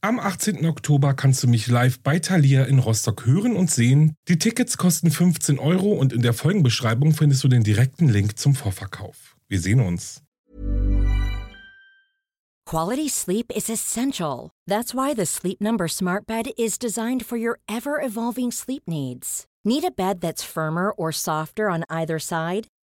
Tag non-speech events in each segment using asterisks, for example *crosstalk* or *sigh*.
Am 18. Oktober kannst du mich live bei Thalia in Rostock hören und sehen. Die Tickets kosten 15 Euro und in der Folgenbeschreibung findest du den direkten Link zum Vorverkauf. Wir sehen uns. Quality sleep is essential. That's why the Sleep Number Smart Bed is designed for your ever evolving sleep needs. Need a bed that's firmer or softer on either side?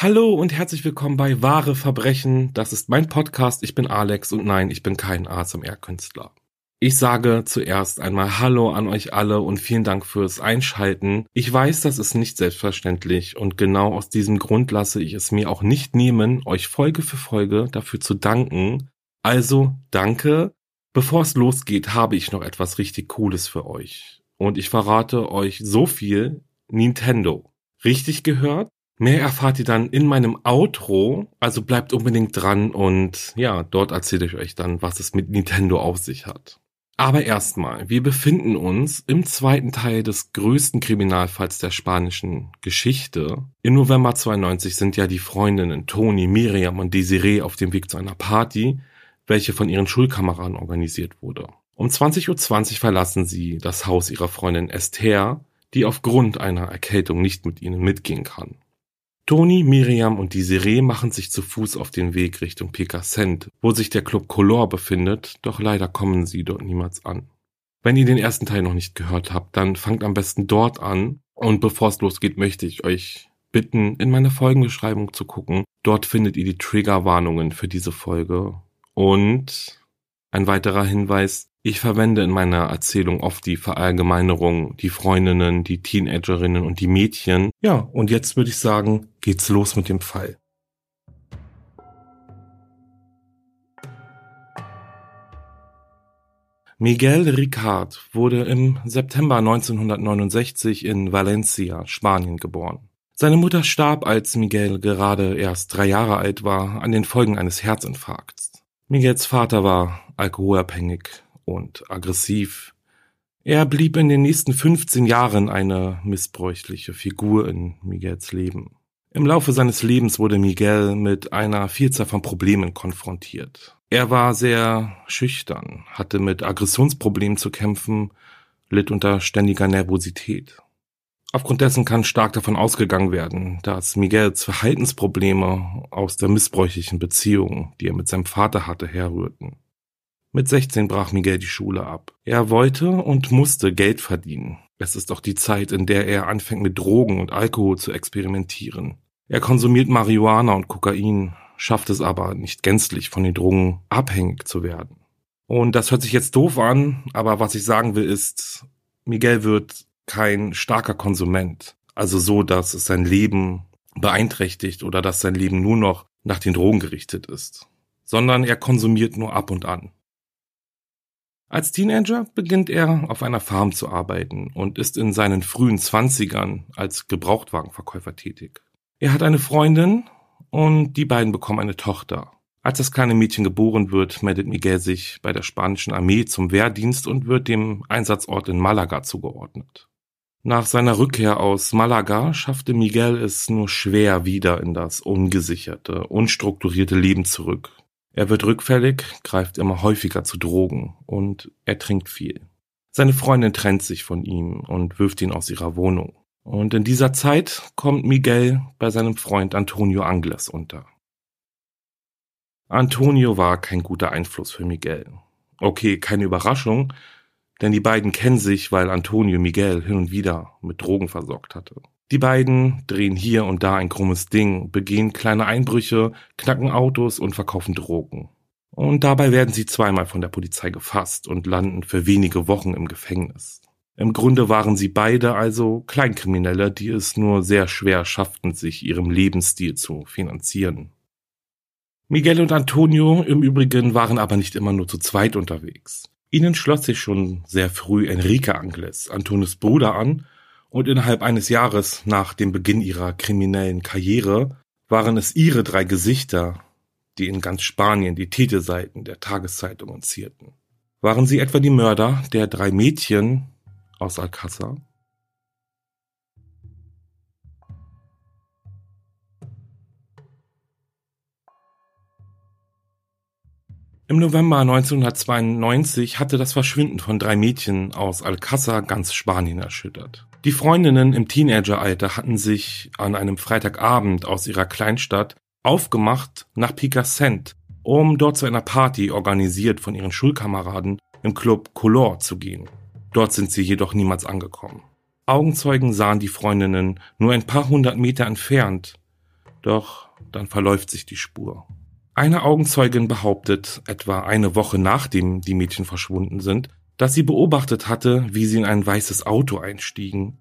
Hallo und herzlich willkommen bei Wahre Verbrechen. Das ist mein Podcast. Ich bin Alex und nein, ich bin kein ASMR-Künstler. Ich sage zuerst einmal Hallo an euch alle und vielen Dank fürs Einschalten. Ich weiß, das ist nicht selbstverständlich und genau aus diesem Grund lasse ich es mir auch nicht nehmen, euch Folge für Folge dafür zu danken. Also danke. Bevor es losgeht, habe ich noch etwas richtig Cooles für euch. Und ich verrate euch so viel Nintendo. Richtig gehört? Mehr erfahrt ihr dann in meinem Outro, also bleibt unbedingt dran und ja, dort erzähle ich euch dann, was es mit Nintendo auf sich hat. Aber erstmal, wir befinden uns im zweiten Teil des größten Kriminalfalls der spanischen Geschichte. Im November 92 sind ja die Freundinnen Toni, Miriam und Desiree auf dem Weg zu einer Party, welche von ihren Schulkameraden organisiert wurde. Um 20.20 Uhr verlassen sie das Haus ihrer Freundin Esther, die aufgrund einer Erkältung nicht mit ihnen mitgehen kann. Toni, Miriam und Desiree machen sich zu Fuß auf den Weg Richtung Picassent, wo sich der Club Color befindet, doch leider kommen sie dort niemals an. Wenn ihr den ersten Teil noch nicht gehört habt, dann fangt am besten dort an. Und bevor es losgeht, möchte ich euch bitten, in meine Folgenbeschreibung zu gucken. Dort findet ihr die Triggerwarnungen für diese Folge. Und ein weiterer Hinweis, ich verwende in meiner Erzählung oft die Verallgemeinerung, die Freundinnen, die Teenagerinnen und die Mädchen. Ja, und jetzt würde ich sagen, geht's los mit dem Fall. Miguel Ricard wurde im September 1969 in Valencia, Spanien geboren. Seine Mutter starb, als Miguel gerade erst drei Jahre alt war, an den Folgen eines Herzinfarkts. Miguels Vater war alkoholabhängig und aggressiv. Er blieb in den nächsten 15 Jahren eine missbräuchliche Figur in Miguels Leben. Im Laufe seines Lebens wurde Miguel mit einer Vielzahl von Problemen konfrontiert. Er war sehr schüchtern, hatte mit Aggressionsproblemen zu kämpfen, litt unter ständiger Nervosität. Aufgrund dessen kann stark davon ausgegangen werden, dass Miguels Verhaltensprobleme aus der missbräuchlichen Beziehung, die er mit seinem Vater hatte, herrührten. Mit 16 brach Miguel die Schule ab. Er wollte und musste Geld verdienen. Es ist auch die Zeit, in der er anfängt mit Drogen und Alkohol zu experimentieren. Er konsumiert Marihuana und Kokain, schafft es aber nicht gänzlich von den Drogen abhängig zu werden. Und das hört sich jetzt doof an, aber was ich sagen will ist, Miguel wird kein starker Konsument. Also so, dass es sein Leben beeinträchtigt oder dass sein Leben nur noch nach den Drogen gerichtet ist. Sondern er konsumiert nur ab und an. Als Teenager beginnt er auf einer Farm zu arbeiten und ist in seinen frühen Zwanzigern als Gebrauchtwagenverkäufer tätig. Er hat eine Freundin und die beiden bekommen eine Tochter. Als das kleine Mädchen geboren wird, meldet Miguel sich bei der spanischen Armee zum Wehrdienst und wird dem Einsatzort in Malaga zugeordnet. Nach seiner Rückkehr aus Malaga schaffte Miguel es nur schwer wieder in das ungesicherte, unstrukturierte Leben zurück, Er wird rückfällig, greift immer häufiger zu Drogen und er trinkt viel. Seine Freundin trennt sich von ihm und wirft ihn aus ihrer Wohnung. Und in dieser Zeit kommt Miguel bei seinem Freund Antonio Angles unter. Antonio war kein guter Einfluss für Miguel. Okay, keine Überraschung, denn die beiden kennen sich, weil Antonio Miguel hin und wieder mit Drogen versorgt hatte. Die beiden drehen hier und da ein krummes Ding, begehen kleine Einbrüche, knacken Autos und verkaufen Drogen. Und dabei werden sie zweimal von der Polizei gefasst und landen für wenige Wochen im Gefängnis. Im Grunde waren sie beide also Kleinkriminelle, die es nur sehr schwer schafften, sich ihrem Lebensstil zu finanzieren. Miguel und Antonio im Übrigen waren aber nicht immer nur zu zweit unterwegs. Ihnen schloss sich schon sehr früh Enrique Angles, Antonios Bruder, an, und innerhalb eines Jahres nach dem Beginn ihrer kriminellen Karriere waren es ihre drei Gesichter, die in ganz Spanien die Titelseiten der Tageszeitungen zierten. Waren sie etwa die Mörder der drei Mädchen aus Alcázar? Im November 1992 hatte das Verschwinden von drei Mädchen aus Alcázar ganz Spanien erschüttert. Die Freundinnen im Teenageralter hatten sich an einem Freitagabend aus ihrer Kleinstadt aufgemacht nach Picassent, um dort zu einer Party organisiert von ihren Schulkameraden im Club Color zu gehen. Dort sind sie jedoch niemals angekommen. Augenzeugen sahen die Freundinnen nur ein paar hundert Meter entfernt, doch dann verläuft sich die Spur. Eine Augenzeugin behauptet, etwa eine Woche nachdem die Mädchen verschwunden sind, dass sie beobachtet hatte, wie sie in ein weißes Auto einstiegen.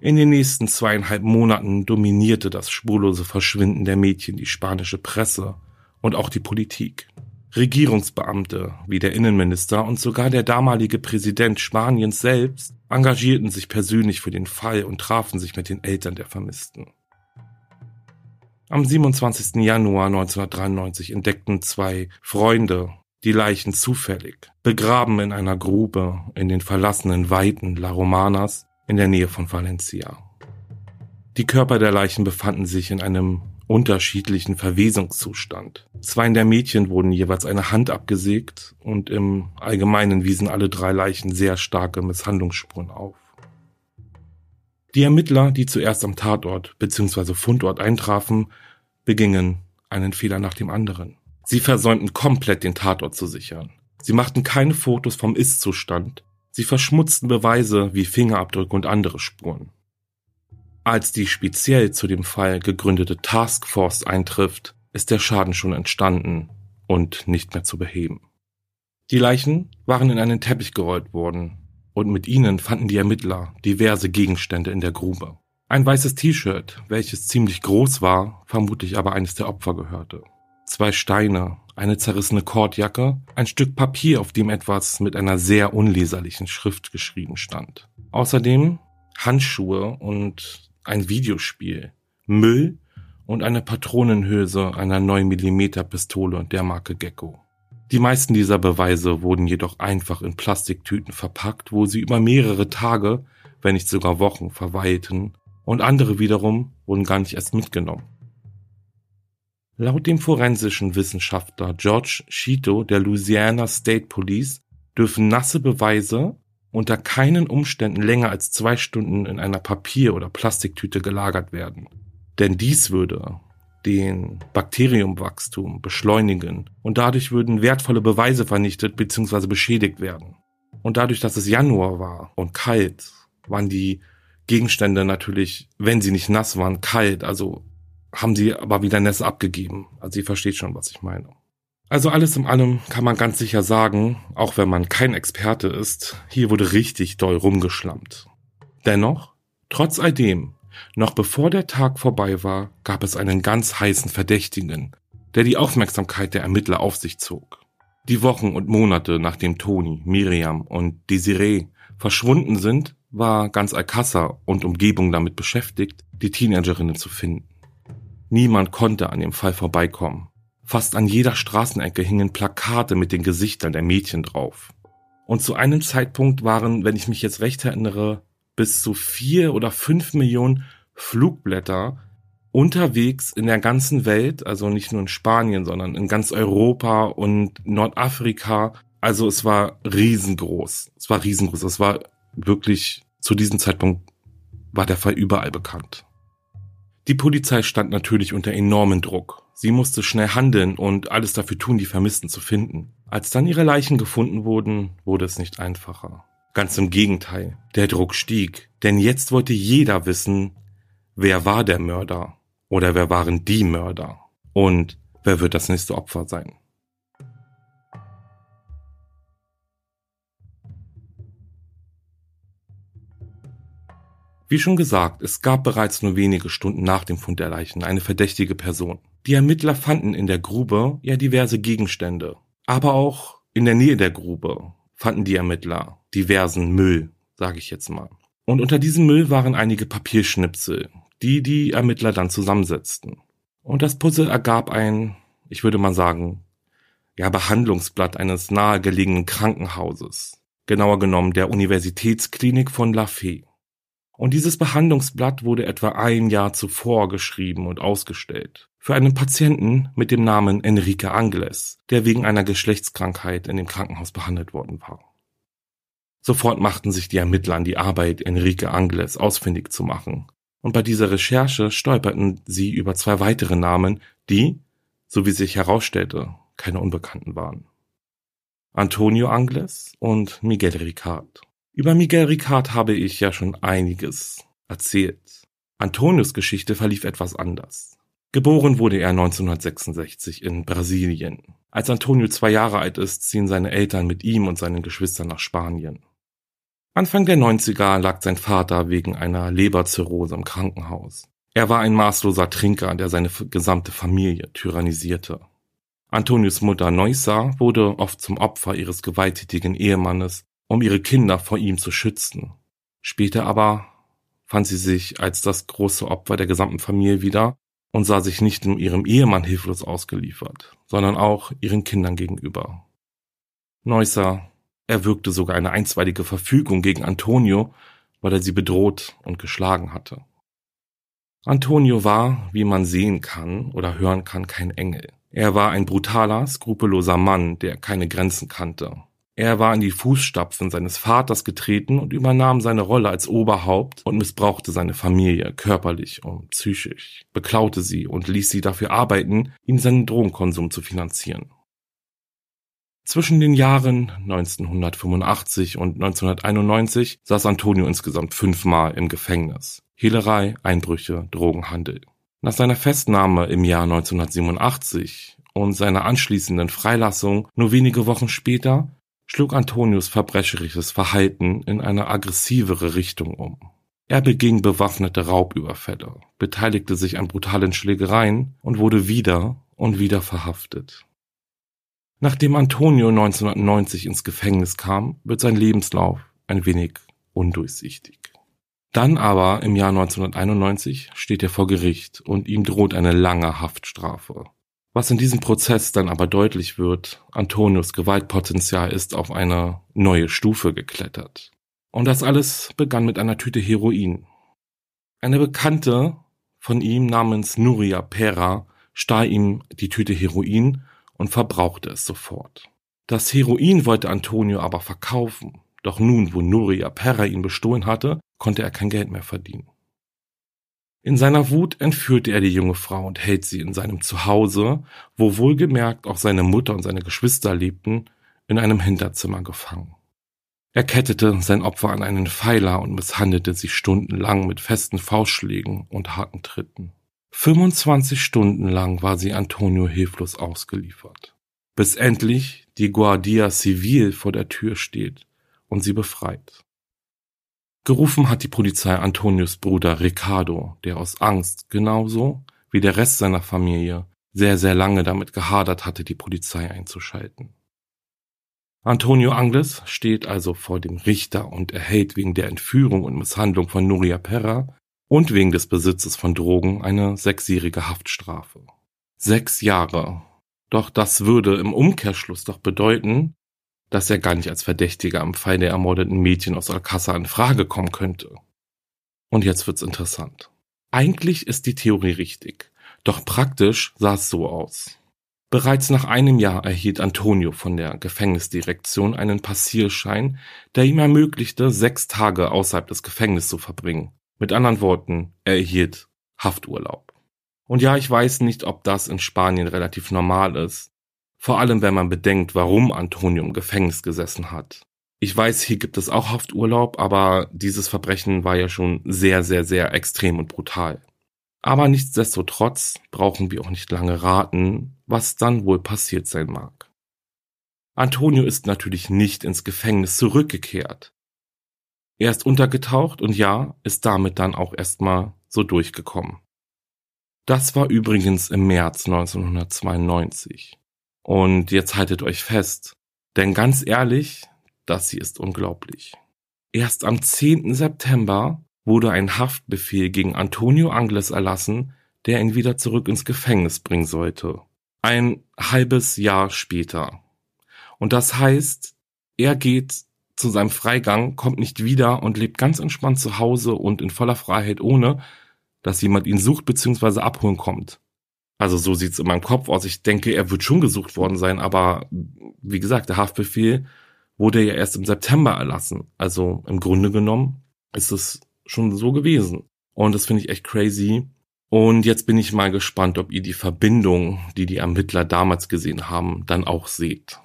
In den nächsten zweieinhalb Monaten dominierte das spurlose Verschwinden der Mädchen die spanische Presse und auch die Politik. Regierungsbeamte wie der Innenminister und sogar der damalige Präsident Spaniens selbst engagierten sich persönlich für den Fall und trafen sich mit den Eltern der Vermissten. Am 27. Januar 1993 entdeckten zwei Freunde die Leichen zufällig, begraben in einer Grube in den verlassenen Weiten La Romanas in der Nähe von Valencia. Die Körper der Leichen befanden sich in einem unterschiedlichen Verwesungszustand. Zwei der Mädchen wurden jeweils eine Hand abgesägt und im Allgemeinen wiesen alle drei Leichen sehr starke Misshandlungsspuren auf. Die Ermittler, die zuerst am Tatort bzw. Fundort eintrafen, begingen einen Fehler nach dem anderen. Sie versäumten komplett den Tatort zu sichern. Sie machten keine Fotos vom Ist-Zustand. Sie verschmutzten Beweise wie Fingerabdrücke und andere Spuren. Als die speziell zu dem Fall gegründete Taskforce eintrifft, ist der Schaden schon entstanden und nicht mehr zu beheben. Die Leichen waren in einen Teppich gerollt worden, und mit ihnen fanden die Ermittler diverse Gegenstände in der Grube. Ein weißes T-Shirt, welches ziemlich groß war, vermutlich aber eines der Opfer gehörte. Zwei Steine, eine zerrissene Kordjacke, ein Stück Papier, auf dem etwas mit einer sehr unleserlichen Schrift geschrieben stand. Außerdem Handschuhe und ein Videospiel, Müll und eine Patronenhülse einer 9 mm Pistole der Marke Gecko. Die meisten dieser Beweise wurden jedoch einfach in Plastiktüten verpackt, wo sie über mehrere Tage, wenn nicht sogar Wochen verweilten, und andere wiederum wurden gar nicht erst mitgenommen. Laut dem forensischen Wissenschaftler George Cheeto der Louisiana State Police dürfen nasse Beweise unter keinen Umständen länger als zwei Stunden in einer Papier- oder Plastiktüte gelagert werden. Denn dies würde den Bakteriumwachstum beschleunigen und dadurch würden wertvolle Beweise vernichtet bzw. beschädigt werden. Und dadurch, dass es Januar war und kalt, waren die Gegenstände natürlich, wenn sie nicht nass waren, kalt, also haben sie aber wieder Nässe abgegeben. Also ihr versteht schon, was ich meine. Also alles in allem kann man ganz sicher sagen, auch wenn man kein Experte ist, hier wurde richtig doll rumgeschlammt. Dennoch, trotz all dem, noch bevor der Tag vorbei war, gab es einen ganz heißen Verdächtigen, der die Aufmerksamkeit der Ermittler auf sich zog. Die Wochen und Monate nachdem Toni, Miriam und Desiree verschwunden sind, war ganz Alcázar und Umgebung damit beschäftigt, die Teenagerinnen zu finden. Niemand konnte an dem Fall vorbeikommen. Fast an jeder Straßenecke hingen Plakate mit den Gesichtern der Mädchen drauf. Und zu einem Zeitpunkt waren, wenn ich mich jetzt recht erinnere, bis zu vier oder fünf Millionen Flugblätter unterwegs in der ganzen Welt, also nicht nur in Spanien, sondern in ganz Europa und Nordafrika. Also es war riesengroß. Es war riesengroß. Es war wirklich zu diesem Zeitpunkt war der Fall überall bekannt. Die Polizei stand natürlich unter enormen Druck. Sie musste schnell handeln und alles dafür tun, die Vermissten zu finden. Als dann ihre Leichen gefunden wurden, wurde es nicht einfacher. Ganz im Gegenteil, der Druck stieg, denn jetzt wollte jeder wissen, wer war der Mörder oder wer waren die Mörder und wer wird das nächste Opfer sein. Wie schon gesagt, es gab bereits nur wenige Stunden nach dem Fund der Leichen eine verdächtige Person. Die Ermittler fanden in der Grube ja diverse Gegenstände, aber auch in der Nähe der Grube fanden die Ermittler diversen Müll, sage ich jetzt mal. Und unter diesem Müll waren einige Papierschnipsel, die die Ermittler dann zusammensetzten. Und das Puzzle ergab ein, ich würde mal sagen, ja, Behandlungsblatt eines nahegelegenen Krankenhauses, genauer genommen der Universitätsklinik von La Fee. Und dieses Behandlungsblatt wurde etwa ein Jahr zuvor geschrieben und ausgestellt. Für einen Patienten mit dem Namen Enrique Angles, der wegen einer Geschlechtskrankheit in dem Krankenhaus behandelt worden war. Sofort machten sich die Ermittler an die Arbeit, Enrique Angles ausfindig zu machen. Und bei dieser Recherche stolperten sie über zwei weitere Namen, die, so wie sich herausstellte, keine Unbekannten waren. Antonio Angles und Miguel Ricard. Über Miguel Ricard habe ich ja schon einiges erzählt. Antonios Geschichte verlief etwas anders. Geboren wurde er 1966 in Brasilien. Als Antonio zwei Jahre alt ist, ziehen seine Eltern mit ihm und seinen Geschwistern nach Spanien. Anfang der 90er lag sein Vater wegen einer Leberzirrhose im Krankenhaus. Er war ein maßloser Trinker, der seine gesamte Familie tyrannisierte. Antonius Mutter Neusser wurde oft zum Opfer ihres gewalttätigen Ehemannes, um ihre Kinder vor ihm zu schützen. Später aber fand sie sich als das große Opfer der gesamten Familie wieder und sah sich nicht nur ihrem Ehemann hilflos ausgeliefert, sondern auch ihren Kindern gegenüber. Neusser erwirkte sogar eine einstweilige Verfügung gegen Antonio, weil er sie bedroht und geschlagen hatte. Antonio war, wie man sehen kann oder hören kann, kein Engel. Er war ein brutaler, skrupelloser Mann, der keine Grenzen kannte. Er war in die Fußstapfen seines Vaters getreten und übernahm seine Rolle als Oberhaupt und missbrauchte seine Familie körperlich und psychisch, beklaute sie und ließ sie dafür arbeiten, ihm seinen Drogenkonsum zu finanzieren. Zwischen den Jahren 1985 und 1991 saß Antonio insgesamt fünfmal im Gefängnis. Hehlerei, Einbrüche, Drogenhandel. Nach seiner Festnahme im Jahr 1987 und seiner anschließenden Freilassung nur wenige Wochen später schlug Antonius verbrecherisches Verhalten in eine aggressivere Richtung um. Er beging bewaffnete Raubüberfälle, beteiligte sich an brutalen Schlägereien und wurde wieder und wieder verhaftet. Nachdem Antonio 1990 ins Gefängnis kam, wird sein Lebenslauf ein wenig undurchsichtig. Dann aber im Jahr 1991 steht er vor Gericht und ihm droht eine lange Haftstrafe. Was in diesem Prozess dann aber deutlich wird, Antonios Gewaltpotenzial ist auf eine neue Stufe geklettert. Und das alles begann mit einer Tüte Heroin. Eine Bekannte von ihm namens Nuria Pera stahl ihm die Tüte Heroin und verbrauchte es sofort. Das Heroin wollte Antonio aber verkaufen, doch nun, wo Nuria Perra ihn bestohlen hatte, konnte er kein Geld mehr verdienen. In seiner Wut entführte er die junge Frau und hält sie in seinem Zuhause, wo wohlgemerkt auch seine Mutter und seine Geschwister lebten, in einem Hinterzimmer gefangen. Er kettete sein Opfer an einen Pfeiler und misshandelte sie stundenlang mit festen Faustschlägen und harten Tritten. 25 Stunden lang war sie Antonio hilflos ausgeliefert, bis endlich die Guardia Civil vor der Tür steht und sie befreit. Gerufen hat die Polizei Antonios Bruder Ricardo, der aus Angst, genauso wie der Rest seiner Familie, sehr, sehr lange damit gehadert hatte, die Polizei einzuschalten. Antonio Angles steht also vor dem Richter und erhält wegen der Entführung und Misshandlung von Nuria Perra und wegen des Besitzes von Drogen eine sechsjährige Haftstrafe. Sechs Jahre. Doch das würde im Umkehrschluss doch bedeuten, dass er gar nicht als Verdächtiger am Fall der ermordeten Mädchen aus Alcázar in Frage kommen könnte. Und jetzt wird's interessant. Eigentlich ist die Theorie richtig, doch praktisch sah es so aus. Bereits nach einem Jahr erhielt Antonio von der Gefängnisdirektion einen Passierschein, der ihm ermöglichte, sechs Tage außerhalb des Gefängnisses zu verbringen. Mit anderen Worten, er erhielt Hafturlaub. Und ja, ich weiß nicht, ob das in Spanien relativ normal ist. Vor allem, wenn man bedenkt, warum Antonio im Gefängnis gesessen hat. Ich weiß, hier gibt es auch Hafturlaub, aber dieses Verbrechen war ja schon sehr, sehr, sehr extrem und brutal. Aber nichtsdestotrotz brauchen wir auch nicht lange raten, was dann wohl passiert sein mag. Antonio ist natürlich nicht ins Gefängnis zurückgekehrt. Er ist untergetaucht und ja, ist damit dann auch erstmal so durchgekommen. Das war übrigens im März 1992. Und jetzt haltet euch fest, denn ganz ehrlich, das hier ist unglaublich. Erst am 10. September wurde ein Haftbefehl gegen Antonio Angles erlassen, der ihn wieder zurück ins Gefängnis bringen sollte. Ein halbes Jahr später. Und das heißt, er geht zu seinem Freigang, kommt nicht wieder und lebt ganz entspannt zu Hause und in voller Freiheit, ohne dass jemand ihn sucht bzw. abholen kommt. Also so sieht's in meinem Kopf aus. Ich denke, er wird schon gesucht worden sein, aber wie gesagt, der Haftbefehl wurde ja erst im September erlassen. Also im Grunde genommen ist es schon so gewesen. Und das finde ich echt crazy. Und jetzt bin ich mal gespannt, ob ihr die Verbindung, die die Ermittler damals gesehen haben, dann auch seht.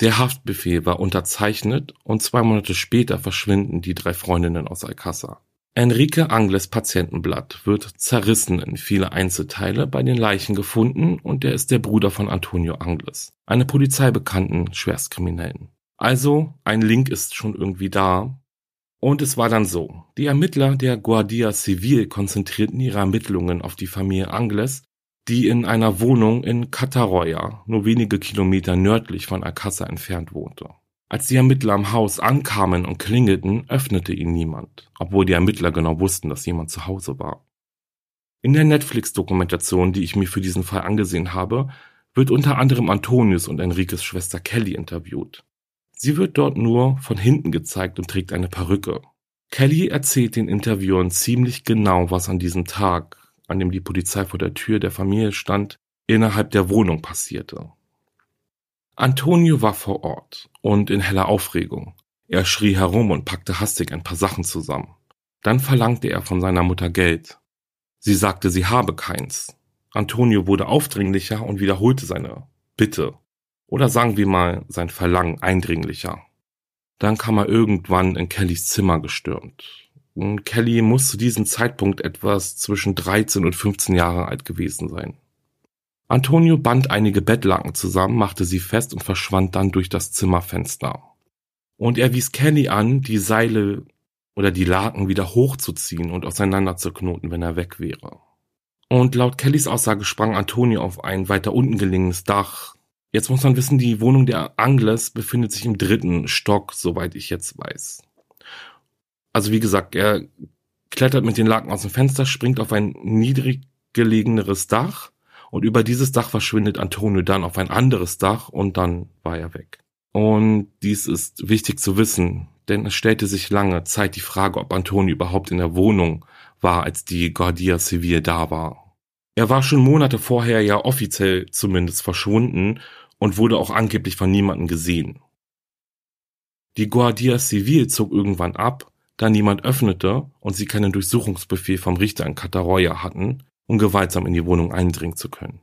Der Haftbefehl war unterzeichnet und zwei Monate später verschwinden die drei Freundinnen aus Alcázar. Enrique Angles Patientenblatt wird zerrissen in viele Einzelteile bei den Leichen gefunden und er ist der Bruder von Antonio Angles, einem polizeibekannten Schwerstkriminellen. Also ein Link ist schon irgendwie da. Und es war dann so. Die Ermittler der Guardia Civil konzentrierten ihre Ermittlungen auf die Familie Angles die in einer Wohnung in Catarroya, nur wenige Kilometer nördlich von Alcázar entfernt wohnte. Als die Ermittler am Haus ankamen und klingelten, öffnete ihnen niemand, obwohl die Ermittler genau wussten, dass jemand zu Hause war. In der Netflix-Dokumentation, die ich mir für diesen Fall angesehen habe, wird unter anderem Antonius und Enriques Schwester Kelly interviewt. Sie wird dort nur von hinten gezeigt und trägt eine Perücke. Kelly erzählt den Interviewern ziemlich genau, was an diesem Tag, an dem die Polizei vor der Tür der Familie stand, innerhalb der Wohnung passierte. Antonio war vor Ort und in heller Aufregung. Er schrie herum und packte hastig ein paar Sachen zusammen. Dann verlangte er von seiner Mutter Geld. Sie sagte, sie habe keins. Antonio wurde aufdringlicher und wiederholte seine Bitte. Oder sagen wir mal sein Verlangen eindringlicher. Dann kam er irgendwann in Kellys Zimmer gestürmt. Kelly muss zu diesem Zeitpunkt etwas zwischen 13 und 15 Jahre alt gewesen sein. Antonio band einige Bettlaken zusammen, machte sie fest und verschwand dann durch das Zimmerfenster. Und er wies Kelly an, die Seile oder die Laken wieder hochzuziehen und auseinanderzuknoten, wenn er weg wäre. Und laut Kellys Aussage sprang Antonio auf ein weiter unten gelegenes Dach. Jetzt muss man wissen, die Wohnung der Angles befindet sich im dritten Stock, soweit ich jetzt weiß. Also wie gesagt, er klettert mit den Laken aus dem Fenster, springt auf ein niedrig gelegeneres Dach und über dieses Dach verschwindet Antonio dann auf ein anderes Dach und dann war er weg. Und dies ist wichtig zu wissen, denn es stellte sich lange Zeit die Frage, ob Antonio überhaupt in der Wohnung war, als die Guardia Civil da war. Er war schon Monate vorher ja offiziell zumindest verschwunden und wurde auch angeblich von niemandem gesehen. Die Guardia Civil zog irgendwann ab da niemand öffnete und sie keinen Durchsuchungsbefehl vom Richter in Kataroya hatten, um gewaltsam in die Wohnung eindringen zu können.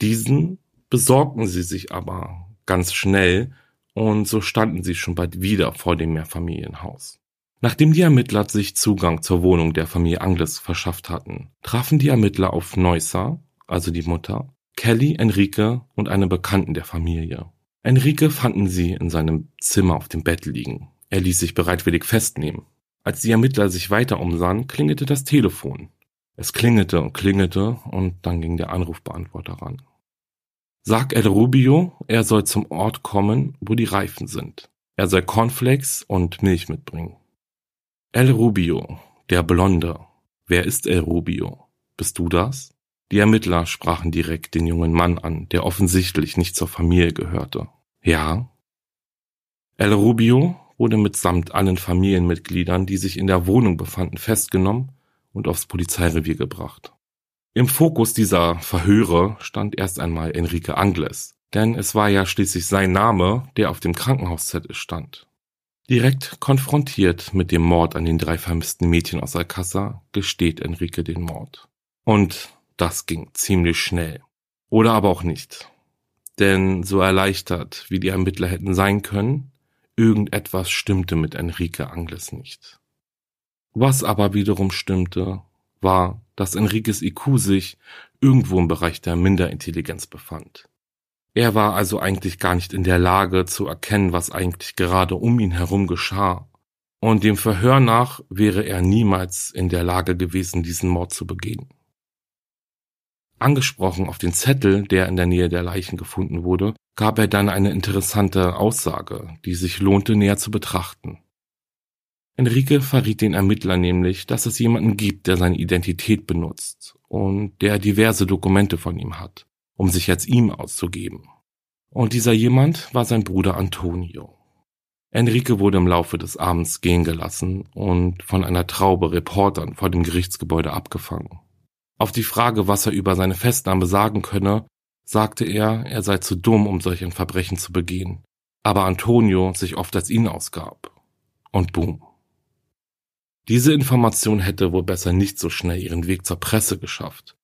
Diesen besorgten sie sich aber ganz schnell und so standen sie schon bald wieder vor dem Mehrfamilienhaus. Nachdem die Ermittler sich Zugang zur Wohnung der Familie Angles verschafft hatten, trafen die Ermittler auf Neusser, also die Mutter, Kelly, Enrique und eine Bekannten der Familie. Enrique fanden sie in seinem Zimmer auf dem Bett liegen. Er ließ sich bereitwillig festnehmen. Als die Ermittler sich weiter umsahen, klingelte das Telefon. Es klingelte und klingelte und dann ging der Anrufbeantworter ran. Sag El Rubio, er soll zum Ort kommen, wo die Reifen sind. Er soll Cornflakes und Milch mitbringen. El Rubio, der Blonde. Wer ist El Rubio? Bist du das? Die Ermittler sprachen direkt den jungen Mann an, der offensichtlich nicht zur Familie gehörte. Ja. El Rubio wurde mitsamt allen Familienmitgliedern, die sich in der Wohnung befanden, festgenommen und aufs Polizeirevier gebracht. Im Fokus dieser Verhöre stand erst einmal Enrique Angles, denn es war ja schließlich sein Name, der auf dem Krankenhauszettel stand. Direkt konfrontiert mit dem Mord an den drei vermissten Mädchen aus Alcázar gesteht Enrique den Mord. Und das ging ziemlich schnell. Oder aber auch nicht. Denn so erleichtert, wie die Ermittler hätten sein können, irgendetwas stimmte mit Enrique Angles nicht. Was aber wiederum stimmte, war, dass Enriques IQ sich irgendwo im Bereich der Minderintelligenz befand. Er war also eigentlich gar nicht in der Lage zu erkennen, was eigentlich gerade um ihn herum geschah. Und dem Verhör nach wäre er niemals in der Lage gewesen, diesen Mord zu begehen. Angesprochen auf den Zettel, der in der Nähe der Leichen gefunden wurde, gab er dann eine interessante Aussage, die sich lohnte näher zu betrachten. Enrique verriet den Ermittlern nämlich, dass es jemanden gibt, der seine Identität benutzt und der diverse Dokumente von ihm hat, um sich als ihm auszugeben. Und dieser jemand war sein Bruder Antonio. Enrique wurde im Laufe des Abends gehen gelassen und von einer Traube Reportern vor dem Gerichtsgebäude abgefangen. Auf die Frage, was er über seine Festnahme sagen könne, sagte er, er sei zu dumm, um solch ein Verbrechen zu begehen, aber Antonio sich oft als ihn ausgab. Und boom. Diese Information hätte wohl besser nicht so schnell ihren Weg zur Presse geschafft.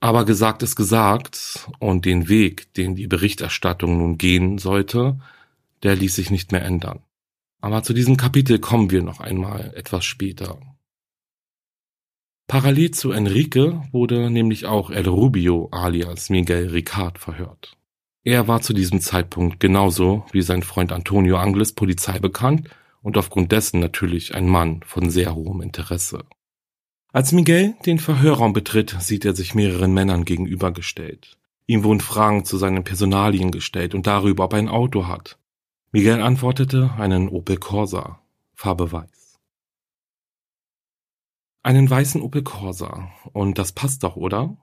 Aber gesagt ist gesagt, und den Weg, den die Berichterstattung nun gehen sollte, der ließ sich nicht mehr ändern. Aber zu diesem Kapitel kommen wir noch einmal etwas später. Parallel zu Enrique wurde nämlich auch El Rubio alias Miguel Ricard verhört. Er war zu diesem Zeitpunkt genauso wie sein Freund Antonio Angles Polizei bekannt und aufgrund dessen natürlich ein Mann von sehr hohem Interesse. Als Miguel den Verhörraum betritt, sieht er sich mehreren Männern gegenübergestellt. Ihm wurden Fragen zu seinen Personalien gestellt und darüber, ob er ein Auto hat. Miguel antwortete einen Opel Corsa, Farbe weiß. Einen weißen Opel Corsa. Und das passt doch, oder?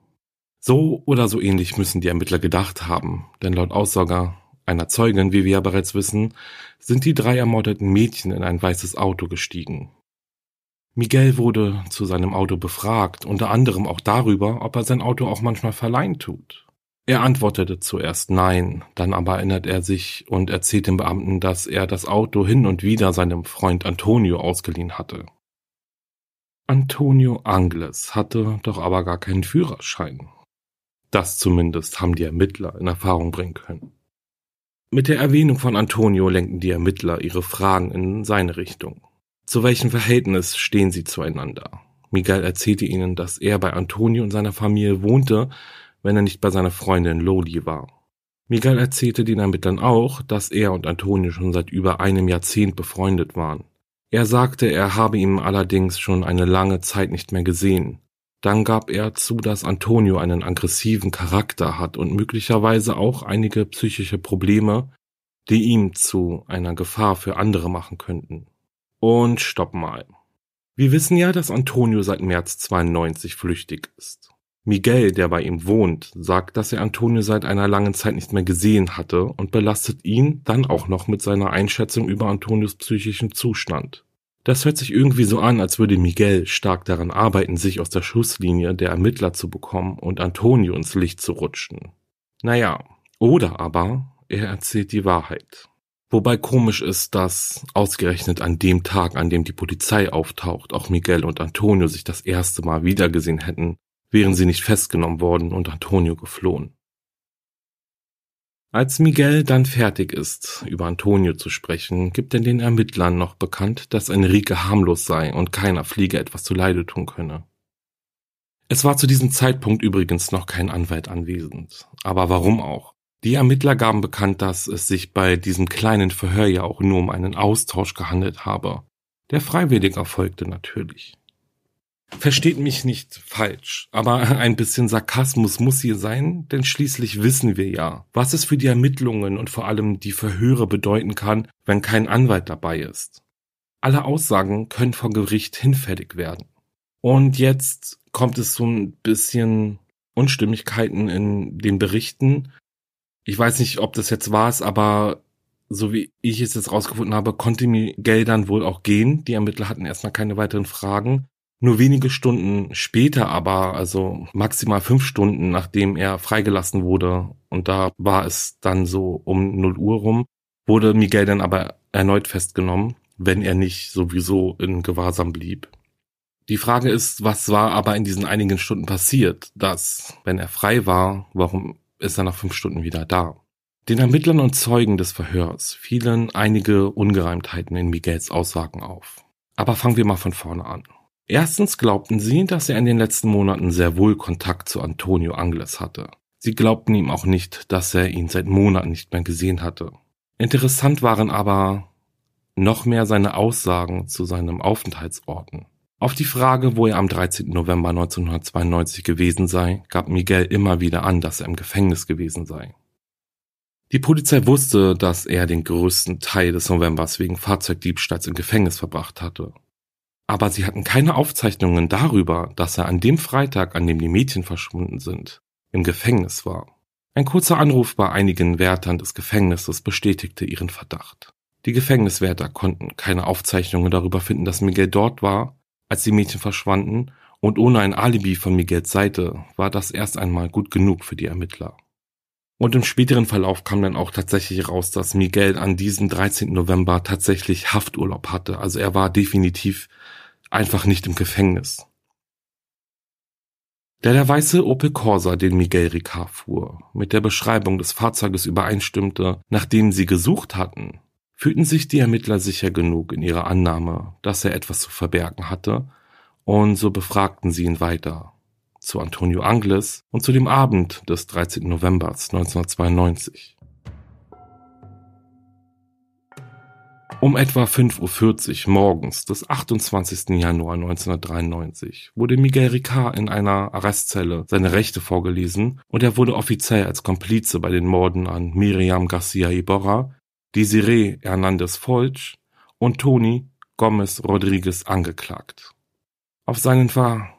So oder so ähnlich müssen die Ermittler gedacht haben, denn laut Aussage einer Zeugin, wie wir ja bereits wissen, sind die drei ermordeten Mädchen in ein weißes Auto gestiegen. Miguel wurde zu seinem Auto befragt, unter anderem auch darüber, ob er sein Auto auch manchmal verleihen tut. Er antwortete zuerst nein, dann aber erinnert er sich und erzählt dem Beamten, dass er das Auto hin und wieder seinem Freund Antonio ausgeliehen hatte. Antonio Angles hatte doch aber gar keinen Führerschein. Das zumindest haben die Ermittler in Erfahrung bringen können. Mit der Erwähnung von Antonio lenken die Ermittler ihre Fragen in seine Richtung. Zu welchem Verhältnis stehen sie zueinander? Miguel erzählte ihnen, dass er bei Antonio und seiner Familie wohnte, wenn er nicht bei seiner Freundin Loli war. Miguel erzählte den Ermittlern auch, dass er und Antonio schon seit über einem Jahrzehnt befreundet waren. Er sagte, er habe ihn allerdings schon eine lange Zeit nicht mehr gesehen. Dann gab er zu, dass Antonio einen aggressiven Charakter hat und möglicherweise auch einige psychische Probleme, die ihm zu einer Gefahr für andere machen könnten. Und stopp mal. Wir wissen ja, dass Antonio seit März 92 flüchtig ist. Miguel, der bei ihm wohnt, sagt, dass er Antonio seit einer langen Zeit nicht mehr gesehen hatte und belastet ihn dann auch noch mit seiner Einschätzung über Antonios psychischen Zustand. Das hört sich irgendwie so an, als würde Miguel stark daran arbeiten, sich aus der Schusslinie der Ermittler zu bekommen und Antonio ins Licht zu rutschen. Naja, oder aber er erzählt die Wahrheit. Wobei komisch ist, dass ausgerechnet an dem Tag, an dem die Polizei auftaucht, auch Miguel und Antonio sich das erste Mal wiedergesehen hätten, wären sie nicht festgenommen worden und Antonio geflohen. Als Miguel dann fertig ist, über Antonio zu sprechen, gibt er den Ermittlern noch bekannt, dass Enrique harmlos sei und keiner Fliege etwas zuleide tun könne. Es war zu diesem Zeitpunkt übrigens noch kein Anwalt anwesend. Aber warum auch? Die Ermittler gaben bekannt, dass es sich bei diesem kleinen Verhör ja auch nur um einen Austausch gehandelt habe. Der freiwillig erfolgte natürlich. Versteht mich nicht falsch, aber *laughs* ein bisschen Sarkasmus muss hier sein, denn schließlich wissen wir ja, was es für die Ermittlungen und vor allem die Verhöre bedeuten kann, wenn kein Anwalt dabei ist. Alle Aussagen können vor Gericht hinfällig werden. Und jetzt kommt es so ein bisschen Unstimmigkeiten in den Berichten. Ich weiß nicht, ob das jetzt war, aber so wie ich es jetzt rausgefunden habe, konnte Miguel dann wohl auch gehen. Die Ermittler hatten erstmal keine weiteren Fragen. Nur wenige Stunden später aber, also maximal fünf Stunden, nachdem er freigelassen wurde, und da war es dann so um 0 Uhr rum, wurde Miguel dann aber erneut festgenommen, wenn er nicht sowieso in Gewahrsam blieb. Die Frage ist, was war aber in diesen einigen Stunden passiert, dass, wenn er frei war, warum ist er nach fünf Stunden wieder da? Den Ermittlern und Zeugen des Verhörs fielen einige Ungereimtheiten in Miguels Aussagen auf. Aber fangen wir mal von vorne an. Erstens glaubten sie, dass er in den letzten Monaten sehr wohl Kontakt zu Antonio Angles hatte. Sie glaubten ihm auch nicht, dass er ihn seit Monaten nicht mehr gesehen hatte. Interessant waren aber noch mehr seine Aussagen zu seinem Aufenthaltsorten. Auf die Frage, wo er am 13. November 1992 gewesen sei, gab Miguel immer wieder an, dass er im Gefängnis gewesen sei. Die Polizei wusste, dass er den größten Teil des Novembers wegen Fahrzeugdiebstahls im Gefängnis verbracht hatte aber sie hatten keine Aufzeichnungen darüber, dass er an dem Freitag, an dem die Mädchen verschwunden sind, im Gefängnis war. Ein kurzer Anruf bei einigen Wärtern des Gefängnisses bestätigte ihren Verdacht. Die Gefängniswärter konnten keine Aufzeichnungen darüber finden, dass Miguel dort war, als die Mädchen verschwanden, und ohne ein Alibi von Miguels Seite war das erst einmal gut genug für die Ermittler. Und im späteren Verlauf kam dann auch tatsächlich raus, dass Miguel an diesem 13. November tatsächlich Hafturlaub hatte. Also er war definitiv einfach nicht im Gefängnis. Da der weiße Opel Corsa, den Miguel Ricard fuhr, mit der Beschreibung des Fahrzeuges übereinstimmte, nachdem sie gesucht hatten, fühlten sich die Ermittler sicher genug in ihrer Annahme, dass er etwas zu verbergen hatte, und so befragten sie ihn weiter zu Antonio Angles und zu dem Abend des 13. November 1992. Um etwa 5.40 Uhr morgens des 28. Januar 1993 wurde Miguel Ricard in einer Arrestzelle seine Rechte vorgelesen und er wurde offiziell als Komplize bei den Morden an Miriam Garcia Iborra, Desiree Hernandez Folch und Tony Gomez Rodriguez angeklagt. Auf seinen